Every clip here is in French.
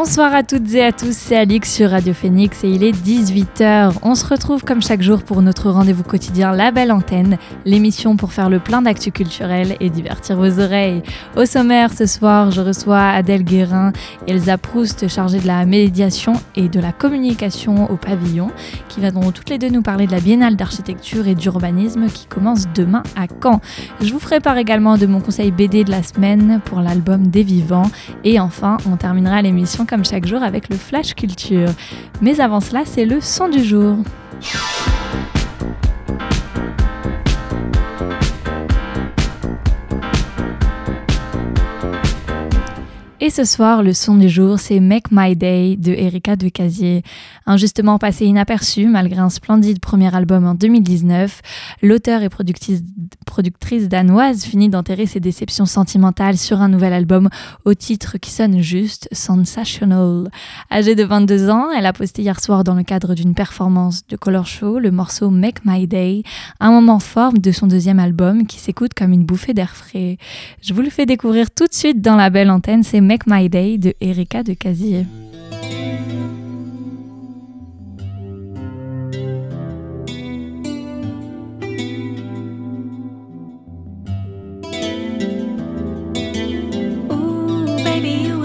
Bonsoir à toutes et à tous, c'est Alix sur Radio Phoenix et il est 18h. On se retrouve comme chaque jour pour notre rendez-vous quotidien La Belle Antenne, l'émission pour faire le plein d'actu culturel et divertir vos oreilles. Au sommaire ce soir, je reçois Adèle Guérin Elsa Proust chargées de la médiation et de la communication au pavillon qui viendront toutes les deux nous parler de la Biennale d'architecture et d'urbanisme qui commence demain à Caen. Je vous ferai part également de mon conseil BD de la semaine pour l'album Des Vivants et enfin on terminera l'émission comme chaque jour avec le Flash Culture. Mais avant cela, c'est le son du jour. Et ce soir, le son du jour, c'est Make My Day de Erika de Casier. Injustement passé inaperçu, malgré un splendide premier album en 2019, l'auteur et productrice, productrice danoise finit d'enterrer ses déceptions sentimentales sur un nouvel album au titre qui sonne juste Sensational. Âgée de 22 ans, elle a posté hier soir dans le cadre d'une performance de Color Show le morceau Make My Day, un moment fort de son deuxième album qui s'écoute comme une bouffée d'air frais. Je vous le fais découvrir tout de suite dans la belle antenne, c'est Make My Day de Erika de Casier. Ooh, baby, you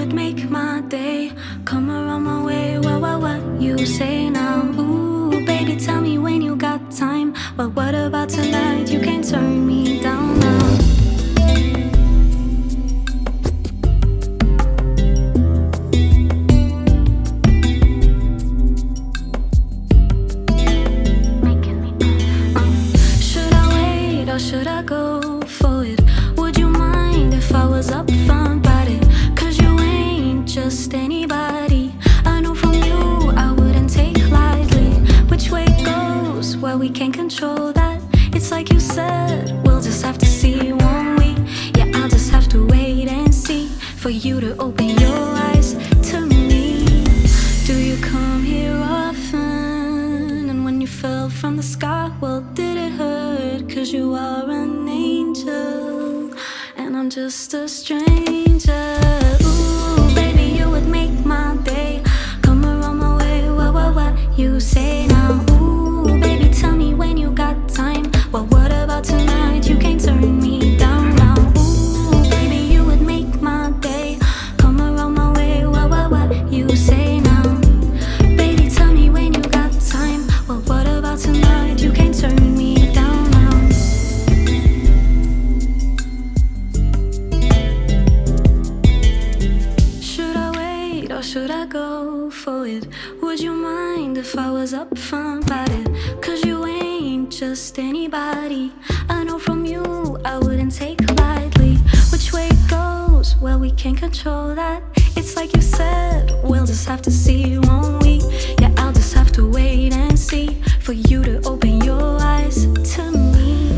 for you to open your eyes to me.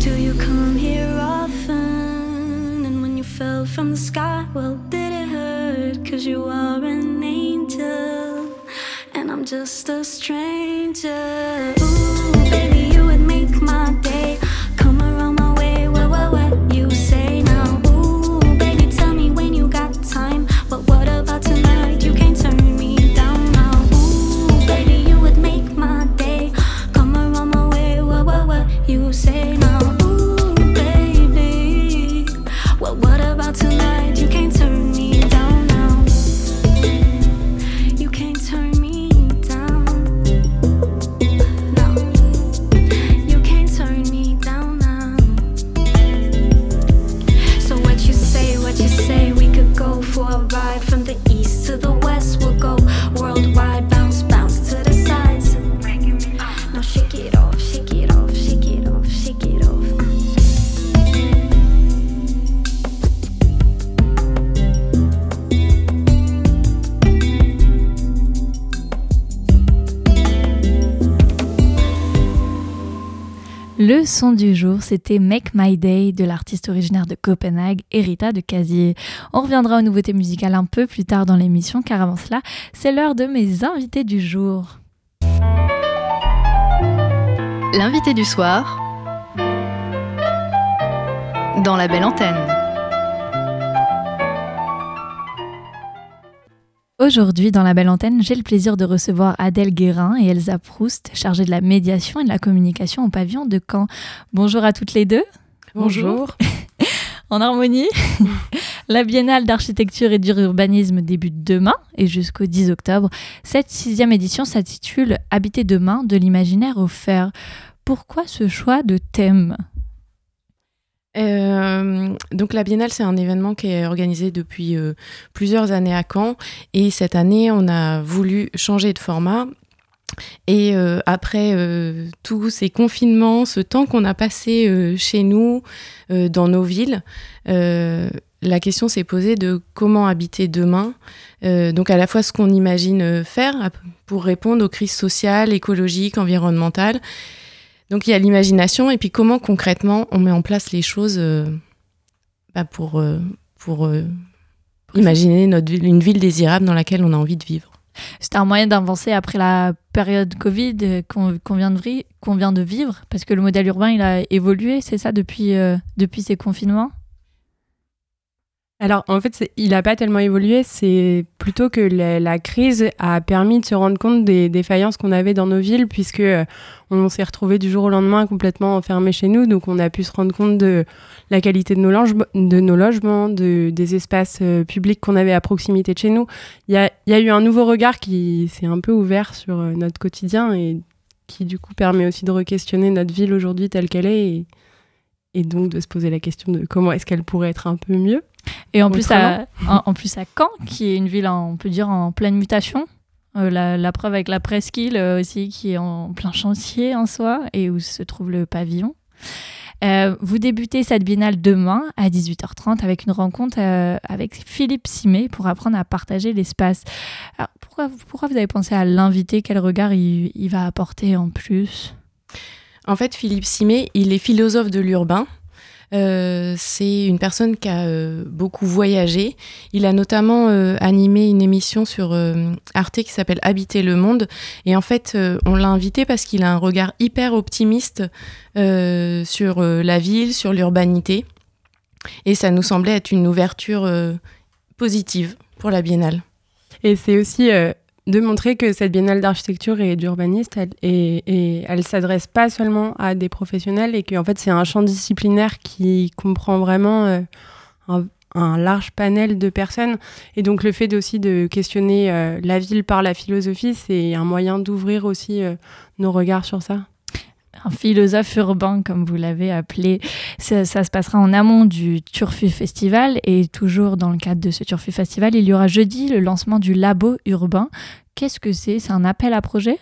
Do you come here often? And when you fell from the sky, well, did it hurt? Cause you are an angel, and I'm just a stranger. Son du jour, c'était Make My Day de l'artiste originaire de Copenhague, Erita de Casier. On reviendra aux nouveautés musicales un peu plus tard dans l'émission, car avant cela, c'est l'heure de mes invités du jour. L'invité du soir dans la belle antenne. Aujourd'hui, dans la belle antenne, j'ai le plaisir de recevoir Adèle Guérin et Elsa Proust, chargées de la médiation et de la communication au pavillon de Caen. Bonjour à toutes les deux. Bonjour. en harmonie. la Biennale d'architecture et d'urbanisme débute demain et jusqu'au 10 octobre. Cette sixième édition s'intitule Habiter demain de l'imaginaire au fer. Pourquoi ce choix de thème? Euh, donc la Biennale, c'est un événement qui est organisé depuis euh, plusieurs années à Caen. Et cette année, on a voulu changer de format. Et euh, après tous ces confinements, ce temps qu'on a passé chez nous, dans nos villes, la question s'est posée de comment habiter demain. donc à la fois ce qu'on imagine faire pour répondre aux crises sociales, écologiques, environnementales, donc il y a l'imagination et puis comment concrètement on met en place les choses euh, bah, pour, euh, pour, euh, imaginer notre, une ville désirable dans laquelle on a envie de vivre. C'était un moyen d'avancer après la période Covid qu'on vient, vient, de vivre, parce que le modèle urbain il a évolué, c'est ça, depuis, depuis ces confinements? Alors, en fait, il n'a pas tellement évolué. C'est plutôt que la, crise a permis de se rendre compte des défaillances qu'on avait dans nos villes, puisque euh, on s'est retrouvé du jour au lendemain complètement enfermé chez nous. Donc, on a pu se rendre compte de la qualité de nos, de nos logements, de, des espaces euh, publics qu'on avait à proximité de chez nous. Il y a, eu un nouveau regard qui s'est un peu ouvert sur euh, notre quotidien et qui, du coup, permet aussi de re-questionner notre ville aujourd'hui telle qu'elle est. Et donc de se poser la question de comment est-ce qu'elle pourrait être un peu mieux. Et en plus, à, en, plus à Caen, qui est une ville, on peut dire, en pleine mutation. Euh, la, preuve avec la presqu'île euh, aussi, qui est en plein chantier en soi, et où se trouve le pavillon. Euh, vous débutez cette biennale demain à 18h30 avec une rencontre avec Philippe Simé pour apprendre à partager l'espace. Pourquoi, pourquoi vous avez pensé à l'inviter? Quel regard il, il, va apporter en plus? En fait, Philippe Simé, il est philosophe de l'urbain. Euh, c'est une personne qui a euh, beaucoup voyagé. Il a notamment euh, animé une émission sur Arte qui s'appelle Habiter le monde. Et en fait, on l'a invité parce qu'il a un regard hyper optimiste sur la ville, sur l'urbanité. Et ça nous semblait être une ouverture positive pour la biennale. Et c'est aussi de montrer que cette biennale d'architecture et d'urbanisme, elle, et, elle s'adresse pas seulement à des professionnels et qu'en fait c'est un champ disciplinaire qui comprend vraiment euh, un, large panel de personnes. Et donc le fait aussi de questionner euh, la ville par la philosophie, c'est un moyen d'ouvrir aussi euh, nos regards sur ça un philosophe urbain, comme vous l'avez appelé. Ça, se passera en amont du Turfu Festival et toujours dans le cadre de ce Turfu Festival, il y aura jeudi le lancement du Labo Urbain. Qu'est-ce que c'est? C'est un appel à projet?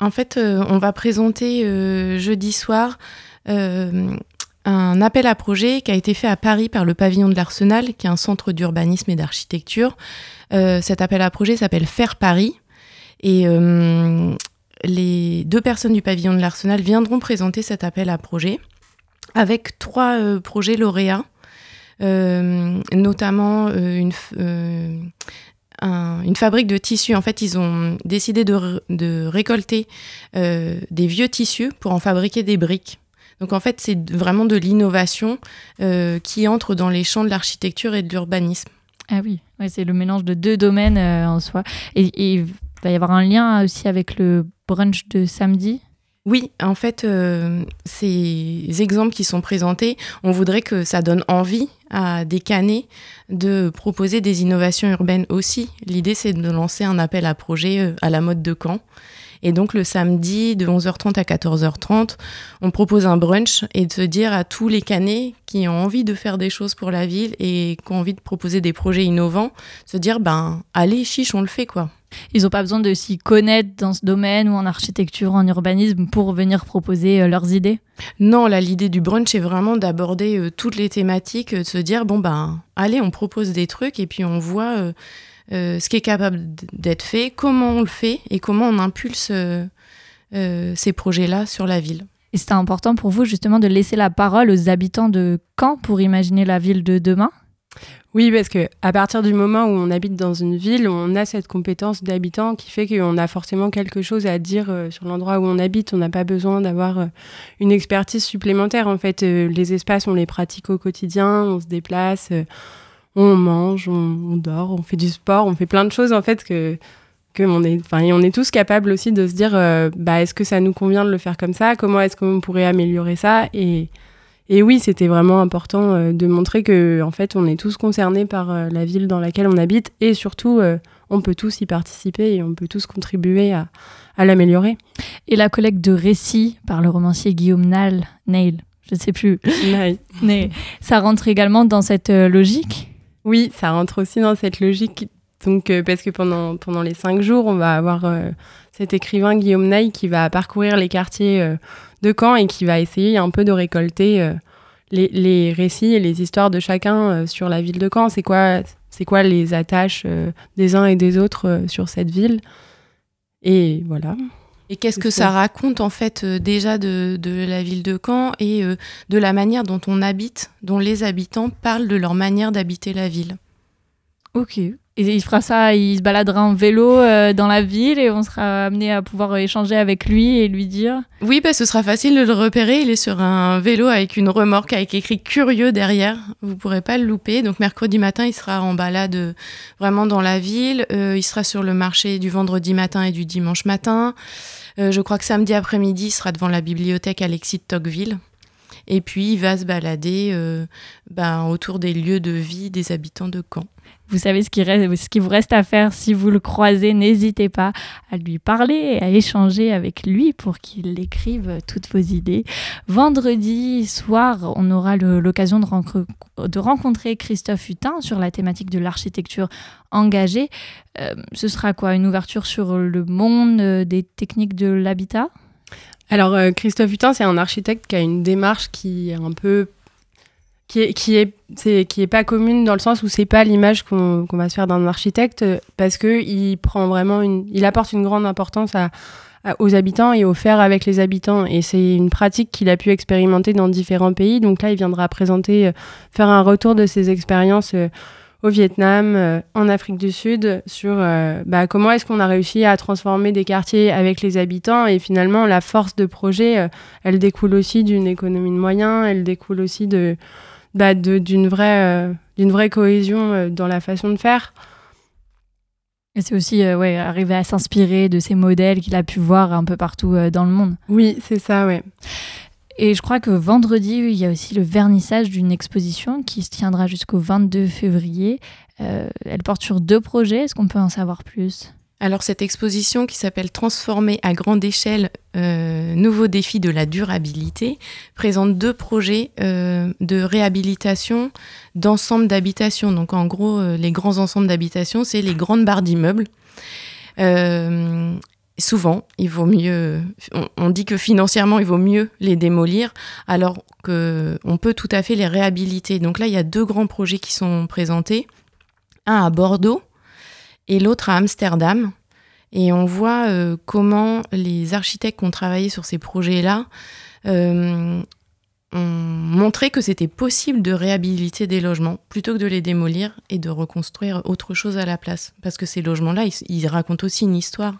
En fait, euh, on va présenter euh, jeudi soir euh, un appel à projet qui a été fait à Paris par le pavillon de l'Arsenal, qui est un centre d'urbanisme et d'architecture. cet appel à projet s'appelle Faire Paris. Et les deux personnes du pavillon de l'Arsenal viendront présenter cet appel à projet avec trois euh, projets lauréats, euh, notamment euh, une, une, fabrique de tissus. En fait, ils ont décidé de, récolter des vieux tissus pour en fabriquer des briques. Donc en fait, c'est vraiment de l'innovation qui entre dans les champs de l'architecture et de l'urbanisme. Ah oui, c'est le mélange de deux domaines en soi. et va y avoir un lien aussi avec le brunch de samedi oui, en fait, euh, ces exemples qui sont présentés, on voudrait que ça donne envie à des canets de proposer des innovations urbaines aussi. L'idée, c'est de lancer un appel à projet euh, à la mode de Caen. Et donc le samedi de 11h30 à 14h30, on propose un brunch et de se dire à tous les canets qui ont envie de faire des choses pour la ville et qui ont envie de proposer des projets innovants, se dire ben allez chiche, on le fait quoi. Ils n'ont pas besoin de s'y connaître dans ce domaine ou en architecture, en urbanisme pour venir proposer euh, leurs idées? Non, là, l'idée du brunch est vraiment d'aborder euh, toutes les thématiques, euh, de se dire, bon, ben, allez, on propose des trucs et puis on voit ce qui est capable d'être fait, comment on le fait et comment on impulse ces projets-là sur la ville. Et c'était important pour vous justement de laisser la parole aux habitants de Caen pour imaginer la ville de demain? Oui, parce que à partir du moment où on habite dans une ville, on a cette compétence d'habitant qui fait qu'on a forcément quelque chose à dire euh, sur l'endroit où on habite. On n'a pas besoin d'avoir euh, une expertise supplémentaire. En fait, euh, les espaces, on les pratique au quotidien, on se déplace, on mange, on, dort, on fait du sport, on fait plein de choses en fait que que on est, enfin, on est tous capables aussi de se dire, bah, est-ce que ça nous convient de le faire comme ça? Comment est-ce qu'on pourrait améliorer ça? Et et oui, c'était vraiment important euh, de montrer que, en fait, on est tous concernés par euh, la ville dans laquelle on habite et surtout, euh, on peut tous y participer et on peut tous contribuer à, à l'améliorer. Et la collecte de récits par le romancier Guillaume Nal, Nail, je ne sais plus, mais ça rentre également dans cette logique? Oui, ça rentre aussi dans cette logique. Donc, parce que pendant, les cinq jours, on va avoir cet écrivain Guillaume Nail qui va parcourir les quartiers de Caen et qui va essayer un peu de récolter euh, les, récits et les histoires de chacun euh, sur la ville de Caen. C'est quoi, c'est quoi les attaches euh, des uns et des autres sur cette ville? Et voilà. Et qu'est-ce que ça. raconte en fait déjà de, de, la ville de Caen et de la manière dont on habite, dont les habitants parlent de leur manière d'habiter la ville? Ok, et il fera ça, il se baladera en vélo euh, dans la ville et on sera amené à pouvoir échanger avec lui et lui dire. Oui, bah, ce sera facile de le repérer. Il est sur un vélo avec une remorque avec écrit curieux derrière. Vous pourrez pas le louper. Donc mercredi matin, il sera en balade euh, vraiment dans la ville. Euh, il sera sur le marché du vendredi matin et du dimanche matin. je crois que samedi après-midi, il sera devant la bibliothèque Alexis de Tocqueville. Et puis, il va se balader bah, autour des lieux de vie des habitants de Caen. Vous savez ce qui, reste, ce qui vous reste à faire si vous le croisez. N'hésitez pas à lui parler, à échanger avec lui pour qu'il écrive toutes vos idées. Vendredi soir, on aura l'occasion de, de, rencontrer Christophe Hutin sur la thématique de l'architecture engagée. Euh, ce sera quoi? Une ouverture sur le monde euh, des techniques de l'habitat? Alors, euh, Christophe Hutin, c'est un architecte qui a une démarche qui est un peu qui est, qui est, qui est pas commune dans le sens où c'est pas l'image qu'on va se faire d'un architecte parce que il prend vraiment une, il apporte une grande importance aux habitants et au faire avec les habitants. Et c'est une pratique qu'il a pu expérimenter dans différents pays. Donc là, il viendra présenter, euh, faire un retour de ses expériences euh, au Vietnam, euh, en Afrique du Sud, sur bah, comment est-ce qu'on a réussi à transformer des quartiers avec les habitants. Et finalement, la force de projet, elle découle aussi d'une économie de moyens, elle découle aussi de bah, d'une vraie, euh, d'une vraie cohésion euh, dans la façon de faire. Et c'est aussi euh, ouais, arriver à s'inspirer de ces modèles qu'il a pu voir un peu partout dans le monde. Oui, c'est ça, ouais. Et je crois que vendredi, il y a aussi le vernissage d'une exposition qui se tiendra jusqu'au 22 février. elle porte sur deux projets. Est-ce qu'on peut en savoir plus? Alors cette exposition qui s'appelle Transformer à grande échelle, euh, nouveaux défis de la durabilité, présente deux projets euh, de réhabilitation d'ensembles d'habitations. Donc en gros, euh, les grands ensembles d'habitations, c'est les grandes barres d'immeubles. souvent, il vaut mieux, on, dit que financièrement, il vaut mieux les démolir, alors qu'on peut tout à fait les réhabiliter. Donc là, il y a deux grands projets qui sont présentés. Un à Bordeaux, et l'autre à Amsterdam. Et on voit euh, comment les architectes qui ont travaillé sur ces projets-là euh, ont montré que c'était possible de réhabiliter des logements plutôt que de les démolir et de reconstruire autre chose à la place. Parce que ces logements-là, ils, racontent aussi une histoire.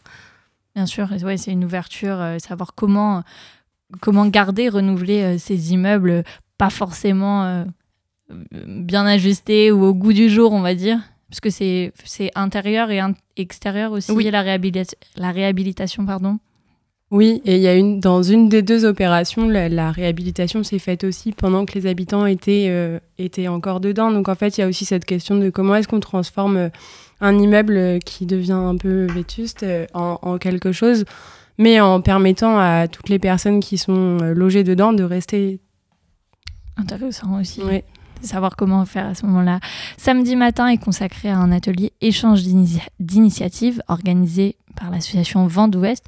Bien sûr, c'est une ouverture, euh, savoir comment, comment garder, renouveler ces immeubles, pas forcément bien ajustés ou au goût du jour, on va dire. Parce que c'est intérieur et extérieur aussi, oui. la, réhabilitation, la réhabilitation. pardon. Oui, et il y a une, dans une des deux opérations, la, réhabilitation s'est faite aussi pendant que les habitants étaient, euh, étaient encore dedans. Donc en fait, il y a aussi cette question de comment est-ce qu'on transforme euh, un immeuble qui devient un peu vétuste euh, en, en, quelque chose, mais en permettant à toutes les personnes qui sont logées dedans de rester. Intéressant aussi. Oui savoir comment faire à ce moment-là. Samedi matin est consacré à un atelier échange d'initiatives organisé par l'association Vent d'Ouest.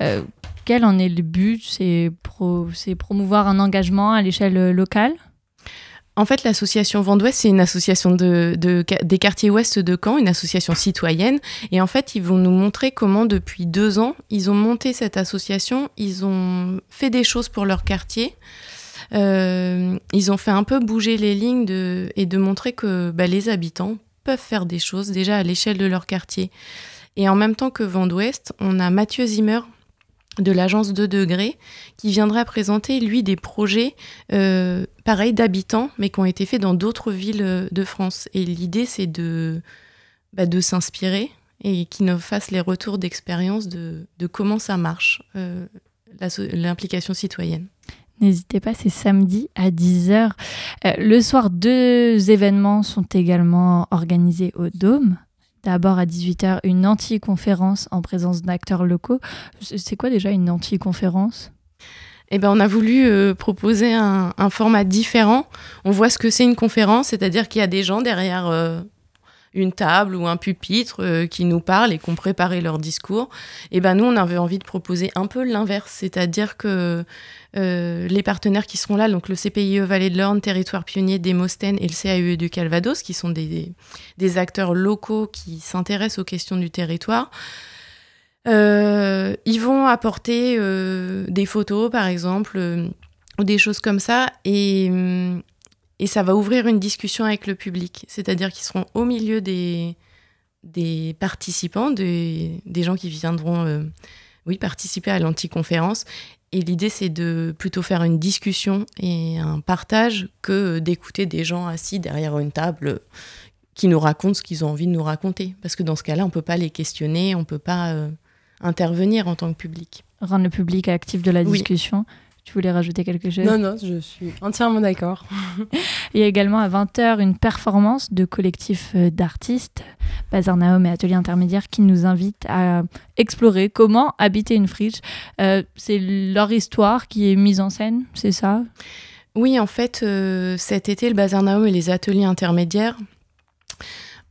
Euh, quel en est le but? C'est pro promouvoir un engagement à l'échelle locale? En fait, l'association Vendouest, c'est une association de, de- des quartiers ouest de Caen, une association citoyenne. Et en fait, ils vont nous montrer comment, depuis deux ans, ils ont monté cette association, ils ont fait des choses pour leur quartier. Euh, ils ont fait un peu bouger les lignes et de montrer que bah, les habitants peuvent faire des choses déjà à l'échelle de leur quartier. Et en même temps que Vendouest, on a Mathieu Zimmer de l'agence 2 degrés qui viendra présenter, lui, des projets euh, pareils d'habitants, mais qui ont été faits dans d'autres villes euh, de France. Et l'idée, c'est de, bah, s'inspirer et qu'ils nous fassent les retours d'expérience de, comment ça marche, l'implication citoyenne. N'hésitez pas, c'est samedi à 10h. Euh, le soir, deux événements sont également organisés au Dôme. D'abord à 18h, une anti-conférence en présence d'acteurs locaux. C'est quoi déjà une anti-conférence? Eh ben, on a voulu euh, proposer un, format différent. On voit ce que c'est une conférence, c'est-à-dire qu'il y a des gens derrière euh, une table ou un pupitre qui nous parlent et qui ont préparé leur discours. Et ben nous, on avait envie de proposer un peu l'inverse, c'est-à-dire que euh, les partenaires qui seront là, donc le CPIE Vallée de l'Orne, Territoire Pionnier d'Émostène et le CAUE du Calvados, qui sont des, acteurs locaux qui s'intéressent aux questions du territoire, euh, ils vont apporter euh, des photos, par exemple, ou des choses comme ça, et, ça va ouvrir une discussion avec le public. C'est-à-dire qu'ils seront au milieu des, participants, des, gens qui viendront oui, participer à l'anticonférence. Et l'idée, c'est de plutôt faire une discussion et un partage que d'écouter des gens assis derrière une table qui nous racontent ce qu'ils ont envie de nous raconter. Parce que dans ce cas-là, on ne peut pas les questionner, on ne peut pas euh, intervenir en tant que public. Rendre le public actif de la Oui. Tu voulais rajouter quelque chose Non, non, je suis entièrement d'accord. Il y a également à 20h une performance de collectif euh, d'artistes, Bazar Naum et Atelier Intermédiaire, qui nous invitent à explorer comment habiter une friche. Euh, c'est leur histoire qui est mise en scène, c'est ça? Oui, en fait, euh, cet été, le Bazar Naum et les ateliers intermédiaires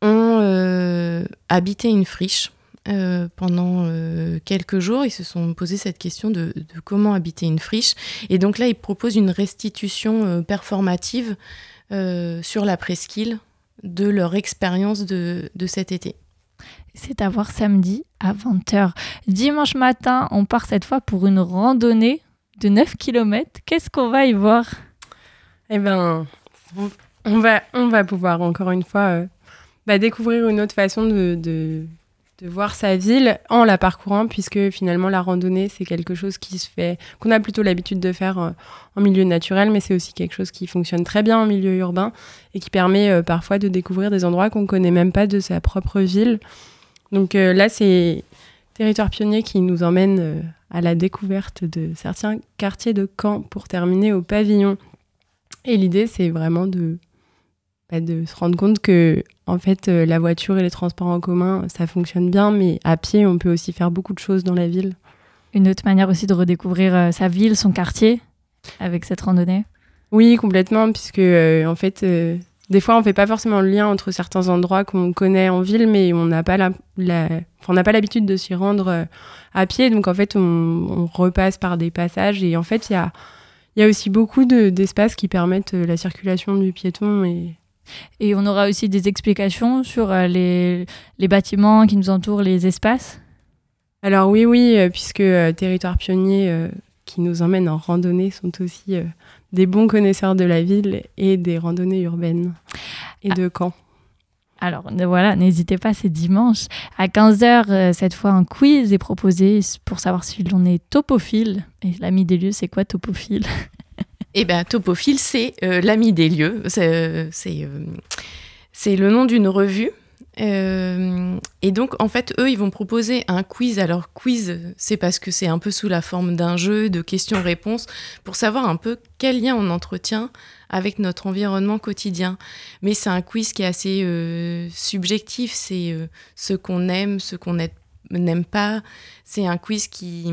ont euh, habité une friche euh, pendant euh, quelques jours. Ils se sont posé cette question de, de comment habiter une friche. Et donc là, ils proposent une restitution euh, performative euh, sur la presqu'île de leur expérience de, de cet été. C'est à voir samedi à 20h. Dimanche matin, on part cette fois pour une randonnée de 9 km. Qu'est-ce qu'on va y voir? Eh ben, on- on va, on va pouvoir encore une fois euh, bah, découvrir une autre façon de, de, de voir sa ville en la parcourant, puisque finalement la randonnée c'est quelque chose qui se fait, qu'on a plutôt l'habitude de faire euh, en milieu naturel, mais c'est aussi quelque chose qui fonctionne très bien en milieu urbain et qui permet euh, parfois de découvrir des endroits qu'on connaît même pas de sa propre ville. Donc euh, là c'est Territoire Pionnier qui nous emmène à la découverte de certains quartiers de Caen pour terminer au pavillon. Et l'idée, c'est vraiment de, bah, de se rendre compte que, en fait, euh, la voiture et les transports en commun, ça fonctionne bien, mais à pied, on peut aussi faire beaucoup de choses dans la ville. Une autre manière aussi de redécouvrir euh, sa ville, son quartier, avec cette randonnée. Oui, complètement, puisque, euh, en fait, des fois, on fait pas forcément le lien entre certains endroits qu'on connaît en ville, mais on n'a pas la, la- enfin, on n'a pas l'habitude de s'y rendre à pied. Donc, en fait, on, on repasse par des passages. Et en fait, il y a, y a aussi beaucoup de- d'espaces qui permettent la circulation du piéton et, Et on aura aussi des explications sur euh, les, les bâtiments qui nous entourent, les espaces. Alors oui, oui, euh, puisque euh, Territoire Pionnier euh, qui nous emmène en randonnée sont aussi euh, des bons connaisseurs de la ville et des randonnées urbaines et Ah. de Caen. Alors voilà, n'hésitez pas, c'est dimanche. À 15h, cette fois, un quiz est proposé pour savoir si l'on est topophile. Et l'ami des lieux, c'est quoi topophile? Eh bien, Topophile, c'est euh, l'ami des lieux. C'est euh, euh, c'est le nom d'une revue. Et donc, en fait, eux, ils vont proposer un quiz. Alors, quiz, c'est parce que c'est un peu sous la forme d'un jeu de questions-réponses pour savoir un peu quel lien on entretient avec notre environnement quotidien. Mais c'est un quiz qui est assez subjectif. C'est ce qu'on aime, ce qu'on n'aime pas. C'est un quiz qui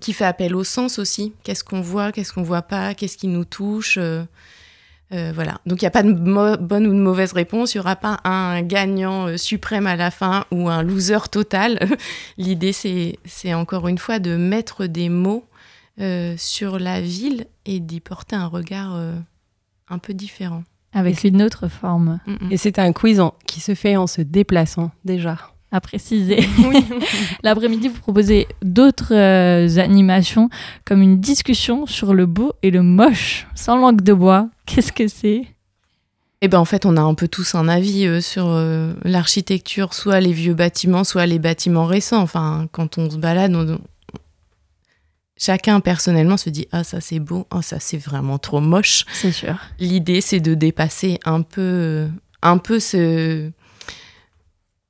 qui fait appel au sens aussi. Qu'est-ce qu'on voit, qu'est-ce qu'on voit pas, qu'est-ce qui nous touche. euh, euh, voilà. Donc il n'y a pas de bonne ou de mauvaise réponse. Il n'y aura pas un gagnant euh, suprême à la fin ou un loser total. L'idée, c'est, c'est encore une fois de mettre des mots euh, sur la ville et d'y porter un regard euh, un peu différent. Avec une autre forme. Mm, mm. Et c'est un quiz en- qui se fait en se déplaçant déjà. À préciser. L'après-midi, vous proposez d'autres euh, animations comme une discussion sur le beau et le moche, sans langue de bois. Qu'est-ce que c'est? Eh ben en fait, on a un peu tous un avis euh, sur euh, l'architecture, soit les vieux bâtiments, soit les bâtiments récents. Enfin, quand on se balade, on- chacun personnellement se dit ah ça c'est beau, ah ça c'est vraiment trop moche. C'est sûr. L'idée c'est de dépasser un peu, un peu ce,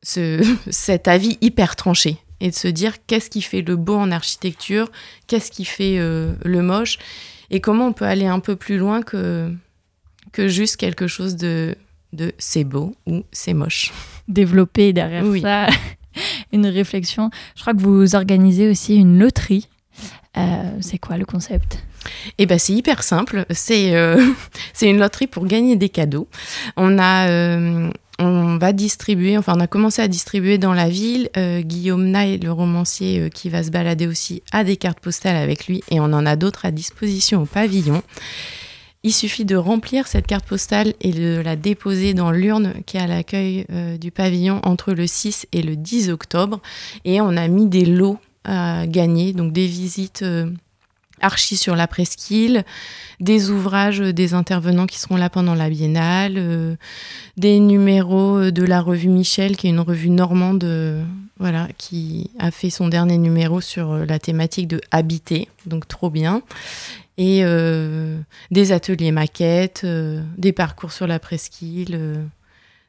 ce, cet avis hyper tranché et de se dire qu'est-ce qui fait le beau en architecture, qu'est-ce qui fait euh, le moche et comment on peut aller un peu plus loin que que juste quelque chose de, de c'est beau ou c'est moche. Développer derrière Oui. ça une réflexion. Je crois que vous organisez aussi une loterie. Euh, c'est quoi le concept? Et ben c'est hyper simple, c'est euh, une loterie pour gagner des cadeaux. On a euh, on va distribuer, enfin on a commencé à distribuer dans la ville. Euh, Guillaume Nay, le romancier euh, qui va se balader aussi, a des cartes postales avec lui et on en a d'autres à disposition au pavillon. Il suffit de remplir cette carte postale et de la déposer dans l'urne qui est à l'accueil euh, du pavillon entre le 6 et le 10 octobre. Et on a mis des lots à gagner, donc des visites archi sur la presqu'île, des ouvrages des intervenants qui seront là pendant la biennale, euh, des numéros de la revue Michel, qui est une revue normande, euh, voilà, qui a fait son dernier numéro sur euh, la thématique de habiter, donc trop bien. Et des ateliers maquettes, des parcours sur la presqu'île.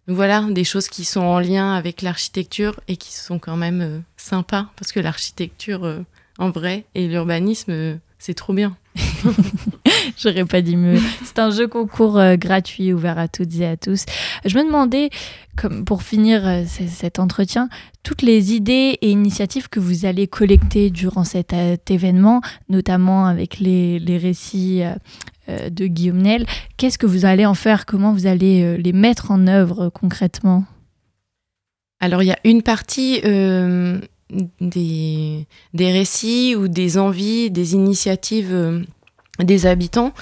voilà, des choses qui sont en lien avec l'architecture et qui sont quand même sympas, parce que l'architecture en vrai et l'urbanisme, c'est trop bien. J'aurais pas dit mieux. C'est un jeu concours euh, gratuit ouvert à toutes et à tous. Je me demandais, comme pour finir euh, cet entretien, toutes les idées et initiatives que vous allez collecter durant cet euh, événement, notamment avec les, les récits de Guillaume Nel, qu'est-ce que vous allez en faire? Comment vous allez euh, les mettre en œuvre euh, concrètement? Alors il y a une partie euh, des, récits ou des envies, des initiatives euh, des habitants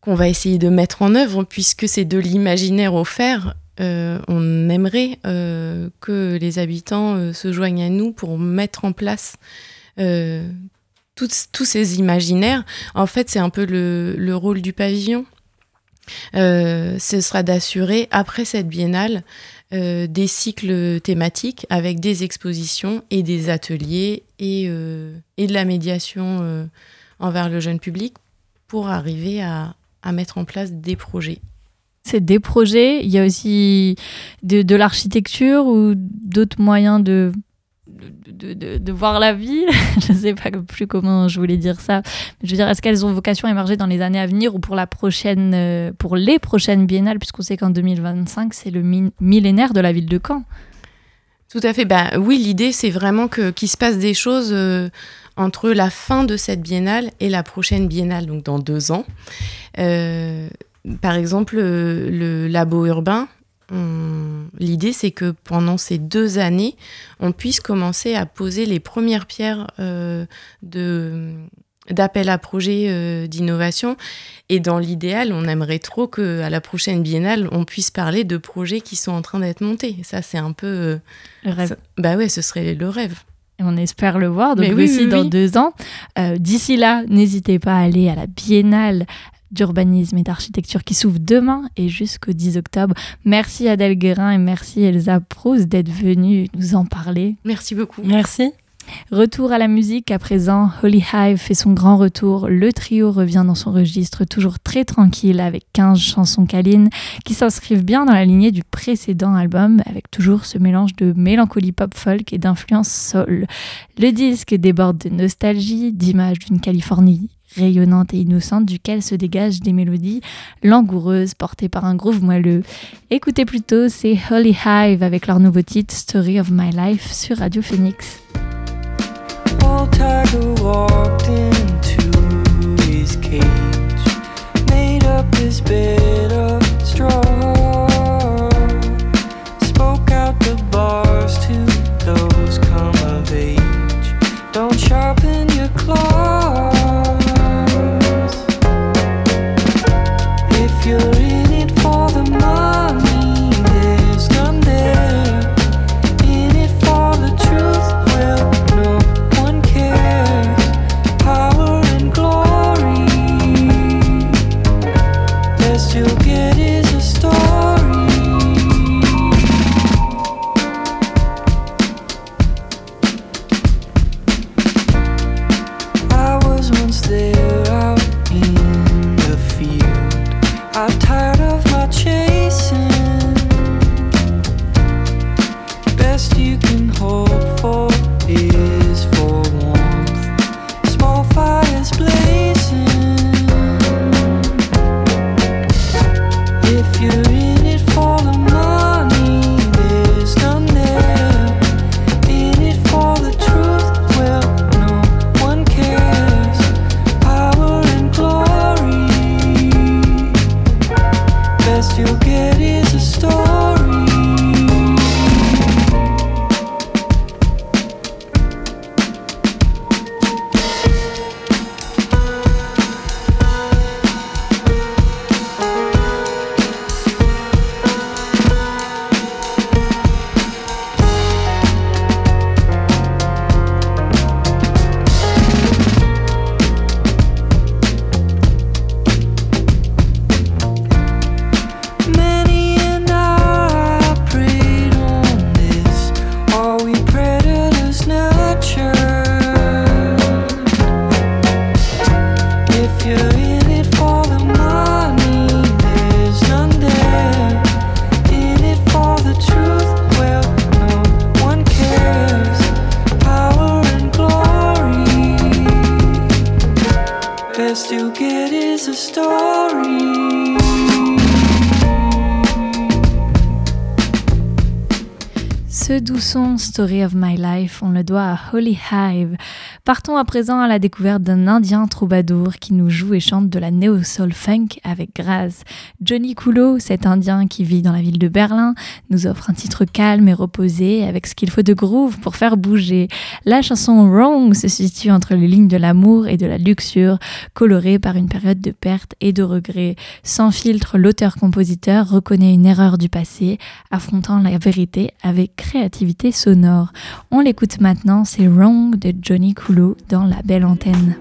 qu'on va essayer de mettre en œuvre puisque c'est de l'imaginaire offert. Euh, on aimerait euh, que les habitants se joignent à nous pour mettre en place tous, tous ces imaginaires. En fait, c'est un peu le, le rôle du pavillon. Ce sera d'assurer, après cette biennale, euh, des cycles thématiques avec des expositions et des ateliers et, euh, et de la médiation euh, envers le jeune public pour arriver à, à mettre en place des projets. C'est des projets, il y a aussi de, de l'architecture ou d'autres moyens de, de, de- voir la vie. je ne sais pas plus comment je voulais dire ça. Je veux dire, est-ce qu'elles ont vocation à émerger dans les années à venir ou pour, la prochaine, euh, pour les prochaines biennales, puisqu'on sait qu'en 2025, c'est le mi- millénaire de la ville de Caen. Tout à fait. Bah, oui, l'idée, c'est vraiment qu'il se passe des choses euh, entre la fin de cette biennale et la prochaine biennale, donc dans deux ans. Euh, par exemple, le labo urbain, l'idée, c'est que pendant ces deux années, on puisse commencer à poser les premières pierres euh, de d'appel à projet euh, d'innovation et dans l'idéal on aimerait trop que à la prochaine biennale on puisse parler de projets qui sont en train d'être montés ça c'est un peu euh, Le rêve. ça- bah ouais, ce serait le rêve. Et on espère le voir, donc Mais oui, aussi oui, dans deux ans. Euh, D'ici là, n'hésitez pas à aller à la Biennale d'urbanisme et d'architecture qui s'ouvre demain et jusqu'au 10 octobre. Merci Adèle Guérin et merci Elsa Proust d'être venue nous en parler. Merci beaucoup. Merci. Retour à la musique à présent. Holy Hive fait son grand retour. Le trio revient dans son registre toujours très tranquille avec 15 chansons câlines qui s'inscrivent bien dans la lignée du précédent album avec toujours ce mélange de mélancolie pop folk et d'influence soul. Le disque déborde de nostalgie, d'images d'une Californie rayonnante et innocente duquel se dégagent des mélodies langoureuses portées par un groove moelleux. Écoutez plutôt, c'est Holy Hive avec leur nouveau titre Story of My Life sur Radio Phoenix. Son Story of My Life, on le doit à Holy Hive. Partons à présent à la découverte d'un Indien troubadour qui nous joue et chante de la neo-soul funk avec grâce. Johnny Coulot, cet Indien qui vit dans la ville de Berlin, nous offre un titre calme et reposé avec ce qu'il faut de groove pour faire bouger. La chanson Wrong se situe entre les lignes de l'amour et de la luxure, colorée par une période de perte et de regret. Sans filtre, l'auteur-compositeur reconnaît une erreur du passé, affrontant la vérité avec créativité sonore. On l'écoute maintenant, c'est Wrong de Johnny Coulot dans la belle antenne.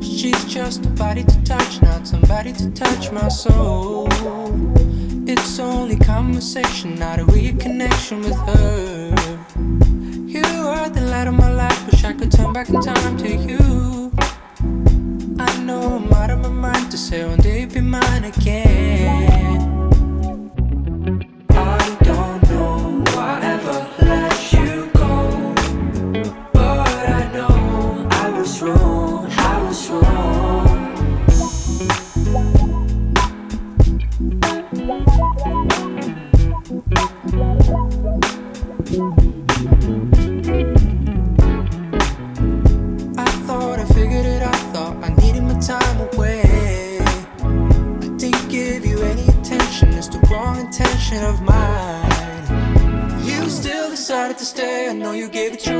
She's just a body to touch, not somebody to touch my soul. It's only conversation, not a real connection with her. You are the light of my life, wish I could turn back in time to you. I know I'm out of my mind to say one day you'll be mine again. Gave it to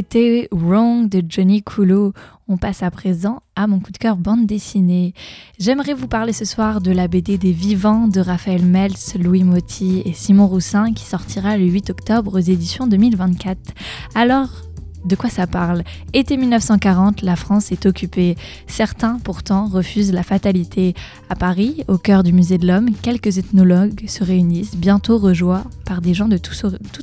C'était Wrong de Johnny Coulot. On passe à présent à mon coup de cœur bande dessinée. J'aimerais vous parler ce soir de la BD des Vivants de Raphaël Meltz, Louis Motti et Simon Roussin qui sortira le 8 octobre aux éditions 2024. Alors, de quoi ça parle? Été 1940, la France est occupée. Certains, pourtant, refusent la fatalité. À Paris, au cœur du musée de l'homme, quelques ethnologues se réunissent, bientôt rejoints par des gens de tout,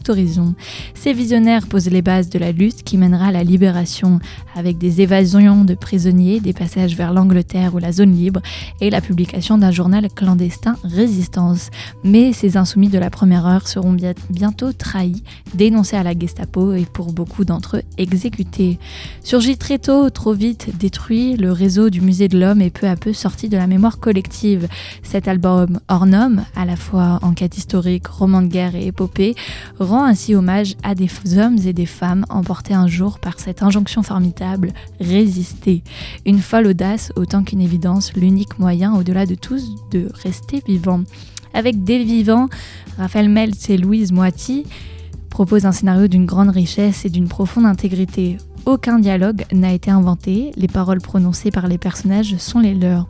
horizon. Ces visionnaires posent les bases de la lutte qui mènera à la libération, avec des évasions de prisonniers, des passages vers l'Angleterre ou la zone libre, et la publication d'un journal clandestin Résistance. Mais ces insoumis de la première heure seront bien- bientôt trahis, dénoncés à la Gestapo et pour beaucoup d'entre eux exécutés. Surgit très tôt, trop vite, détruit, le réseau du musée de l'homme est peu à peu sorti de la mémoire collective. Cet album norme, à la fois enquête historique, roman de guerre et épopée, rend ainsi hommage à des hommes et des femmes emportés un jour par cette injonction formidable, résister. Une folle audace autant qu'une évidence, l'unique moyen au-delà de tous de rester vivant. Avec des vivants, Raphaël Meltz et Louise Moiti propose un scénario d'une grande richesse et d'une profonde intégrité. Aucun dialogue n'a été inventé, les paroles prononcées par les personnages sont les leurs.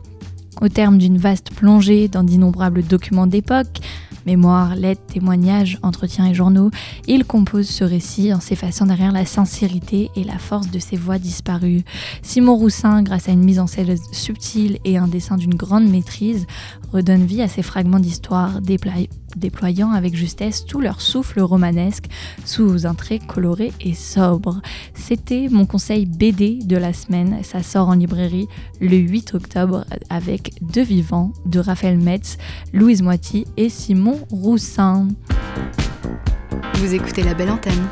Au terme d'une vaste plongée dans d'innombrables documents d'époque, mémoires, lettres, témoignages, entretiens et journaux, il compose ce récit en s'effaçant derrière la sincérité et la force de ses voix disparues. Simon Roussin, grâce à une mise en scène subtile et un dessin d'une grande maîtrise, redonne vie à ces fragments d'histoire, déploy- déployant avec justesse tout leur souffle romanesque sous un trait coloré et sobre. C'était mon conseil BD de la semaine. Ça sort en librairie le 8 octobre avec Deux Vivants de Raphaël Metz, Louise Moiti et Simon Roussin. Vous écoutez la belle antenne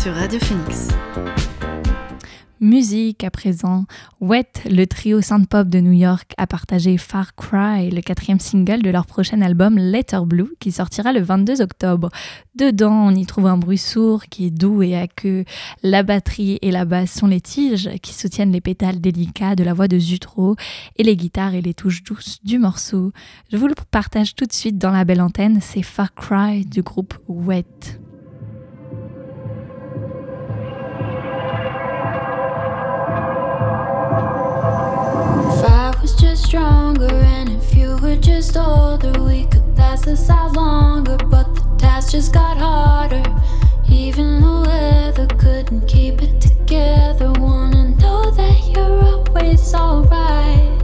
sur Radio Phoenix. Musique à présent. Wet, le trio synth-pop de New York, a partagé Far Cry, le quatrième single de leur prochain album Letter Blue, qui sortira le 22 octobre. Dedans, on y trouve un bruit sourd qui est doux et aqueux. La batterie et la basse sont les tiges qui soutiennent les pétales délicats de la voix de Zutro et les guitares et les touches douces du morceau. Je vous le partage tout de suite dans la belle antenne, c'est Far Cry du groupe Wet. Stronger and if you were just older, we could last this out longer. But the task just got harder. Even the weather couldn't keep it together. Wanna know that you're always alright.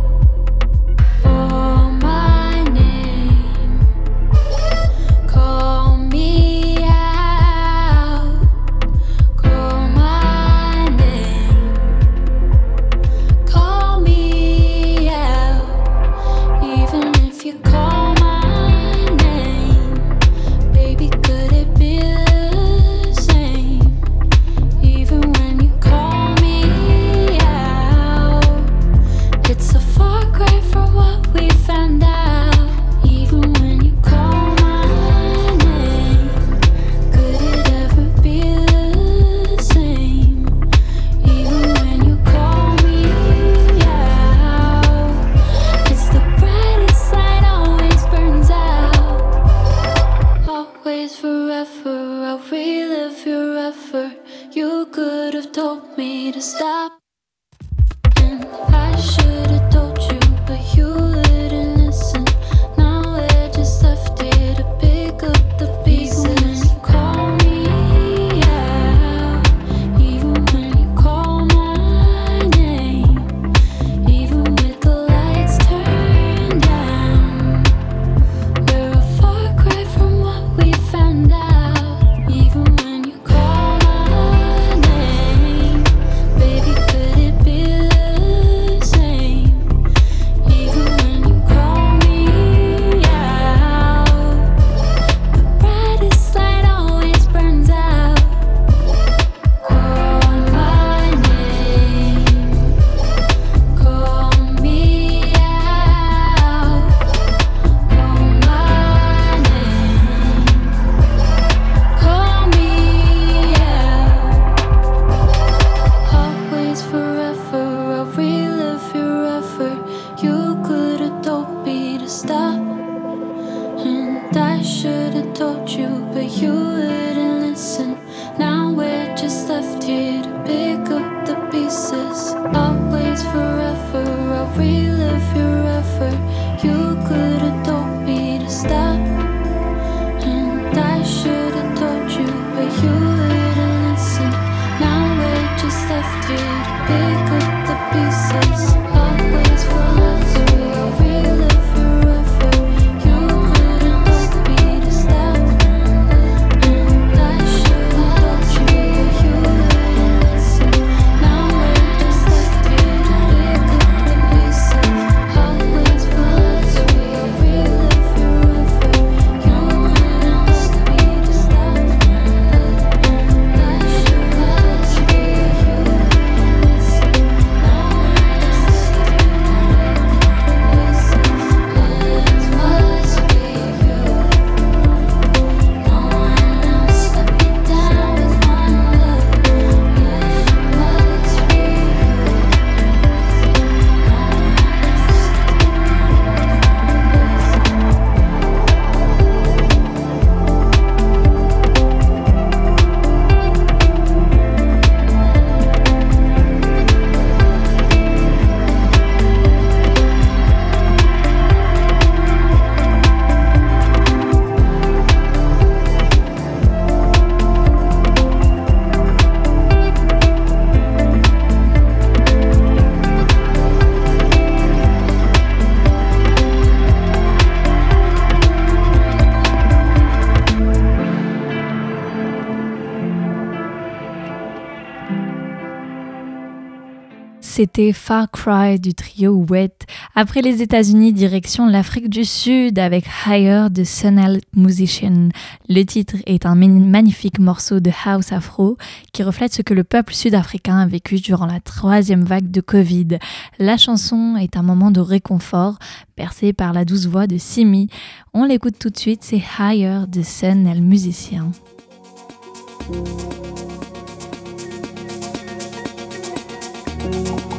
c'était Far Cry du trio Wet. Après les États-Unis, direction l'Afrique du Sud avec Higher de Sonal Musician. Le titre est un magnifique morceau de house afro qui reflète ce que le peuple sud-africain a vécu durant la troisième vague de Covid. La chanson est un moment de réconfort percé par la douce voix de Simi. On l'écoute tout de suite, c'est Higher de Sonal Musician. Thank.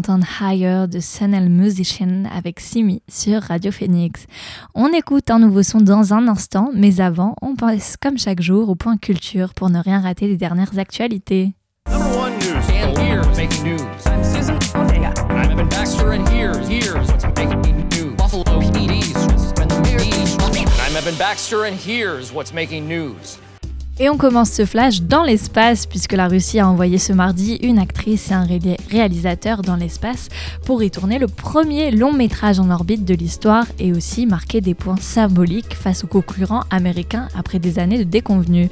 D'entendre Higher de Sunel Musician avec Simi sur Radio Phoenix. On écoute un nouveau son dans un instant, mais avant, on passe comme chaque jour au point culture pour ne rien rater des dernières actualités. I'm Evan Baxter, and here's here's what's making news. Et on commence ce flash dans l'espace puisque la Russie a envoyé ce mardi une actrice et un ré- réalisateur dans l'espace pour y tourner le premier long métrage en orbite de l'histoire et aussi marquer des points symboliques face aux concurrents américains après des années de déconvenues.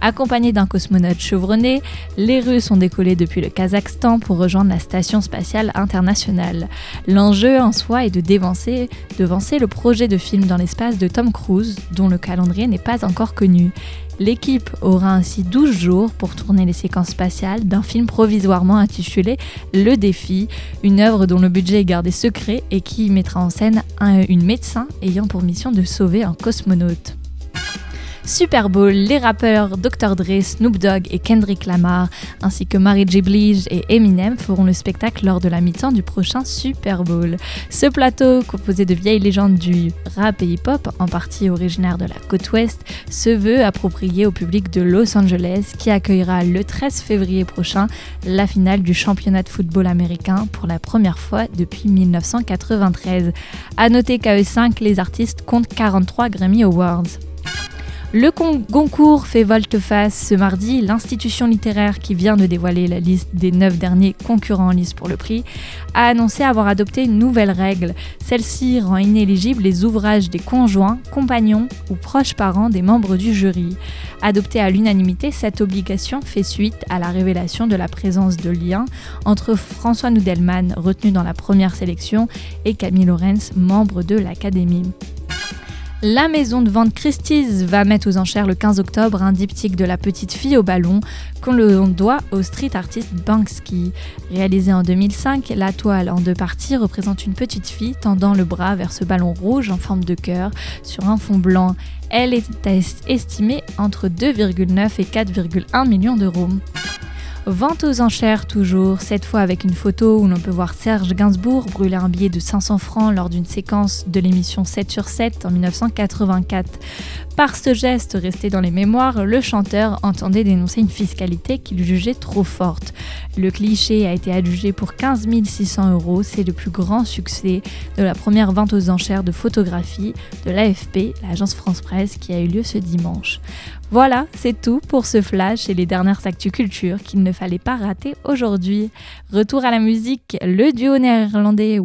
Accompagnés d'un cosmonaute chevronné, les Russes ont décollé depuis le Kazakhstan pour rejoindre la station spatiale internationale. L'enjeu en soi est de dévancer, devancer le projet de film dans l'espace de Tom Cruise dont le calendrier n'est pas encore connu. L'équipe aura ainsi 12 jours pour tourner les séquences spatiales d'un film provisoirement intitulé Le Défi, une œuvre dont le budget est gardé secret et qui mettra en scène un- une médecin ayant pour mission de sauver un cosmonaute. Super Bowl, les rappeurs Dr. Dre, Snoop Dogg et Kendrick Lamar, ainsi que Mary J. Blige et Eminem feront le spectacle lors de la mi-temps du prochain Super Bowl. Ce plateau, composé de vieilles légendes du rap et hip-hop, en partie originaire de la côte ouest, se veut approprié au public de Los Angeles qui accueillera le 13 février prochain la finale du championnat de football américain pour la première fois depuis 1993. À noter qu'à eux 5, les artistes comptent 43 Grammy Awards. Le concours fait volte-face ce mardi. L'institution littéraire qui vient de dévoiler la liste des neuf derniers concurrents en lice pour le prix a annoncé avoir adopté une nouvelle règle. Celle-ci rend inéligibles les ouvrages des conjoints, compagnons ou proches parents des membres du jury. Adoptée à l'unanimité, cette obligation fait suite à la révélation de la présence de liens entre François Noudelman, retenu dans la première sélection, et Camille Lorenz, membre de l'Académie. La maison de vente Christie's va mettre aux enchères le 15 octobre un diptyque de la petite fille au ballon qu'on le doit au street artiste Banksy. Réalisé en 2005, la toile en deux parties représente une petite fille tendant le bras vers ce ballon rouge en forme de cœur sur un fond blanc. Elle est est- estimée entre 2,9 et 4,1 millions d'euros. Vente aux enchères toujours, cette fois avec une photo où l'on peut voir Serge Gainsbourg brûler un billet de 500 francs lors d'une séquence de l'émission 7 sur 7 en 1984. Par ce geste resté dans les mémoires, le chanteur entendait dénoncer une fiscalité qu'il jugeait trop forte. Le cliché a été adjugé pour 15 600 euros, c'est le plus grand succès de la première vente aux enchères de photographie de l'AFP, l'agence France Presse, qui a eu lieu ce dimanche. Voilà, c'est tout pour ce flash et les dernières actus culture qu'il ne fallait pas rater aujourd'hui. Retour à la musique, le duo néerlandais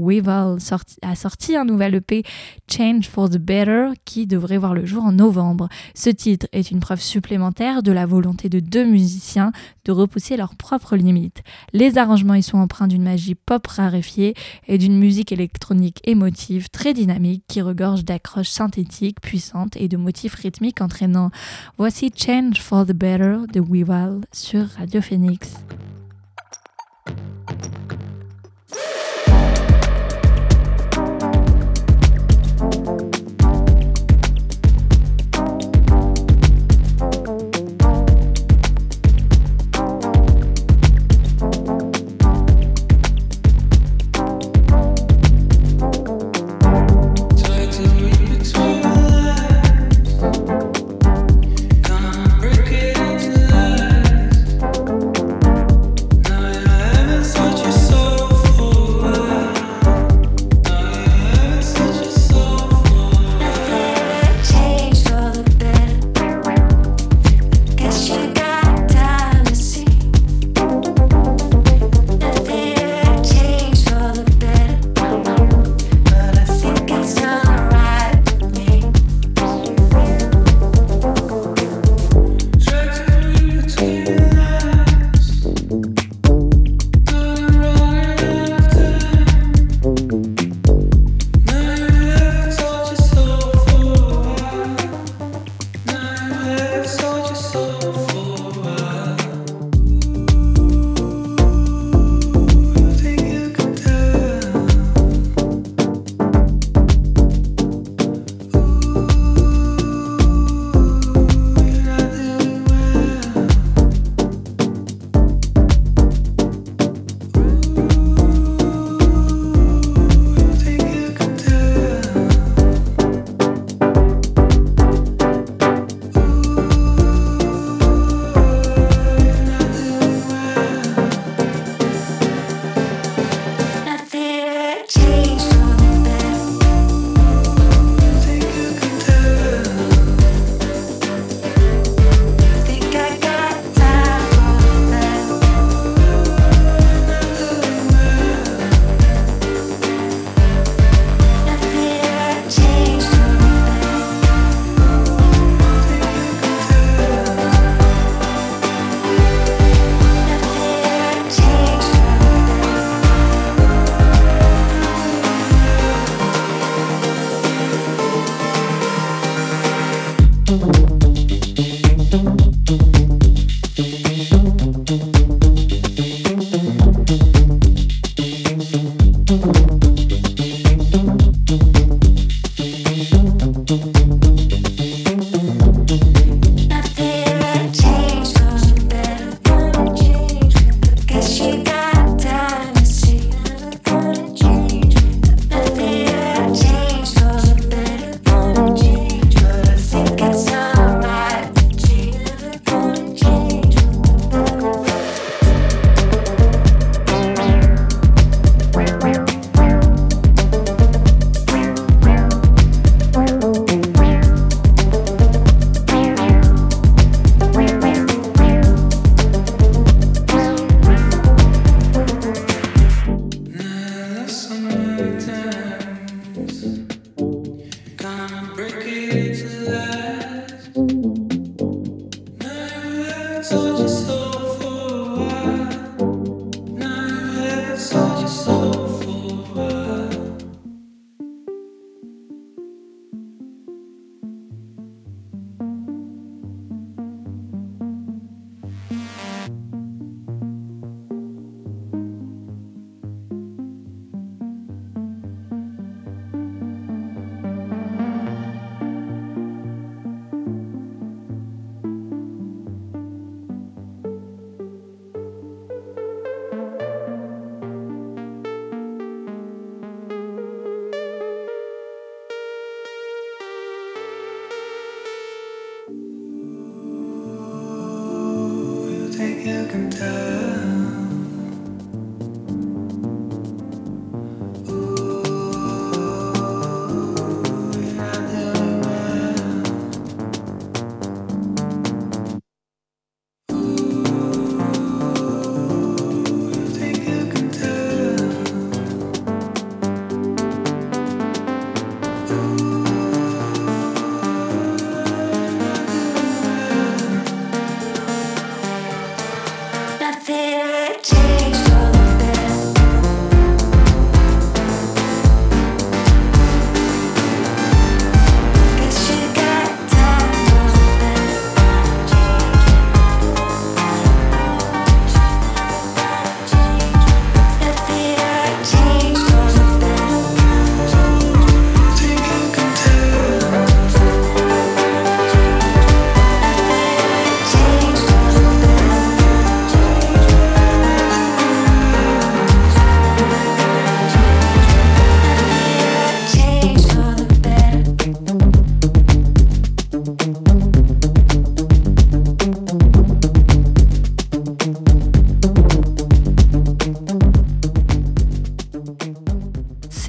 sorti- a sorti un nouvel EP Change for the Better qui devrait voir le jour en novembre. Ce titre est une preuve supplémentaire de la volonté de deux musiciens de repousser leurs propres limites. Les arrangements y sont empreints d'une magie pop raréfiée et d'une musique électronique émotive très dynamique qui regorge d'accroches synthétiques puissantes et de motifs rythmiques entraînants. Change for the Better de Weval sur Radio Phoenix.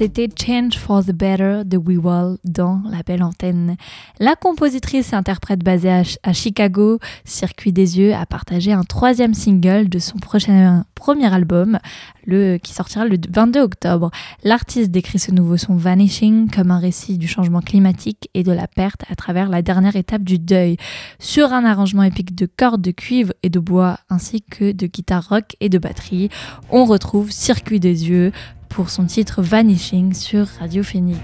C'était Change for the Better de We Wall dans La Belle Antenne. La compositrice et interprète basée à, à Chicago, Circuit des Yeux, a partagé un troisième single de son prochain premier album, le, qui sortira le 22 octobre. L'artiste décrit ce nouveau son Vanishing comme un récit du changement climatique et de la perte à travers la dernière étape du deuil, sur un arrangement épique de cordes de cuivre et de bois ainsi que de guitare rock et de batterie. On retrouve Circuit des Yeux, pour son titre Vanishing sur Radio Phoenix.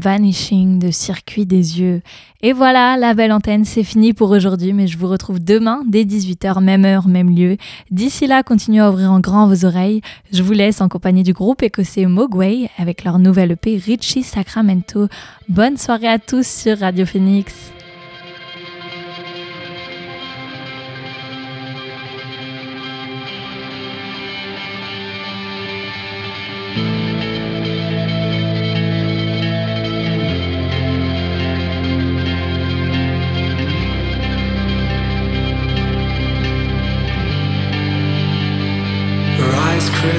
Vanishing de Circuit des yeux. Et voilà, la belle antenne, c'est fini pour aujourd'hui, mais je vous retrouve demain dès 18h, même heure, même lieu. D'ici là, continuez à ouvrir en grand vos oreilles. Je vous laisse en compagnie du groupe écossais Mogwai avec leur nouvelle EP Richie Sacramento. Bonne soirée à tous sur Radio Phoenix.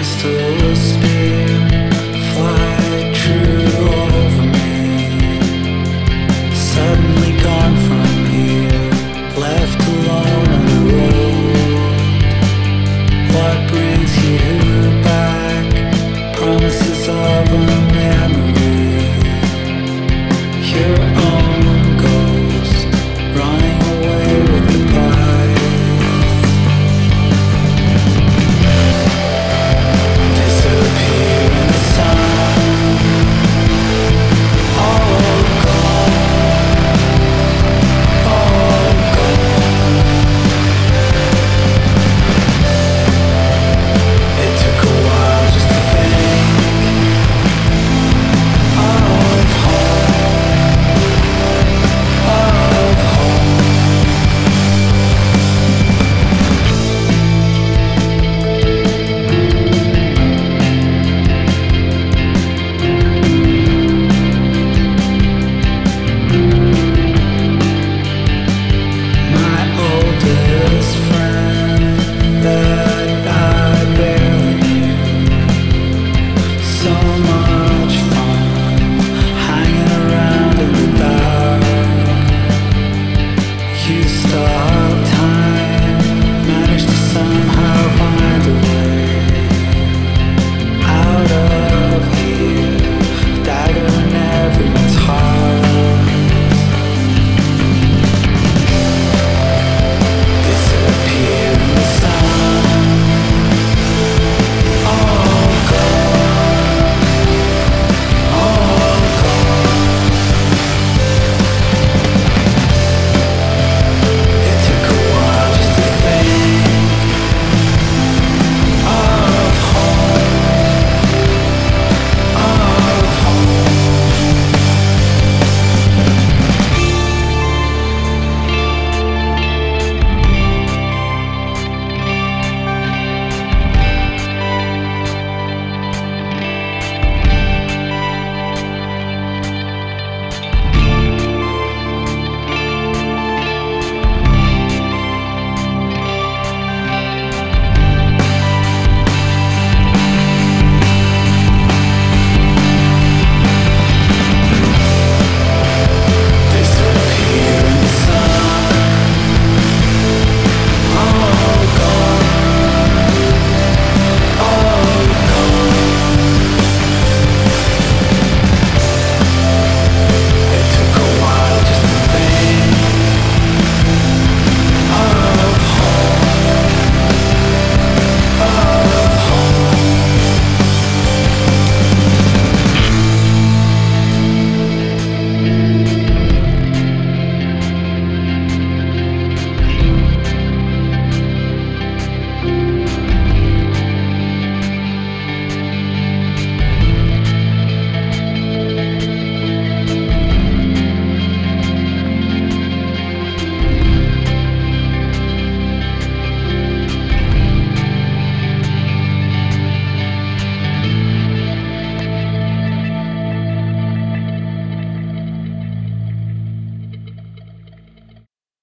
crystal Speak.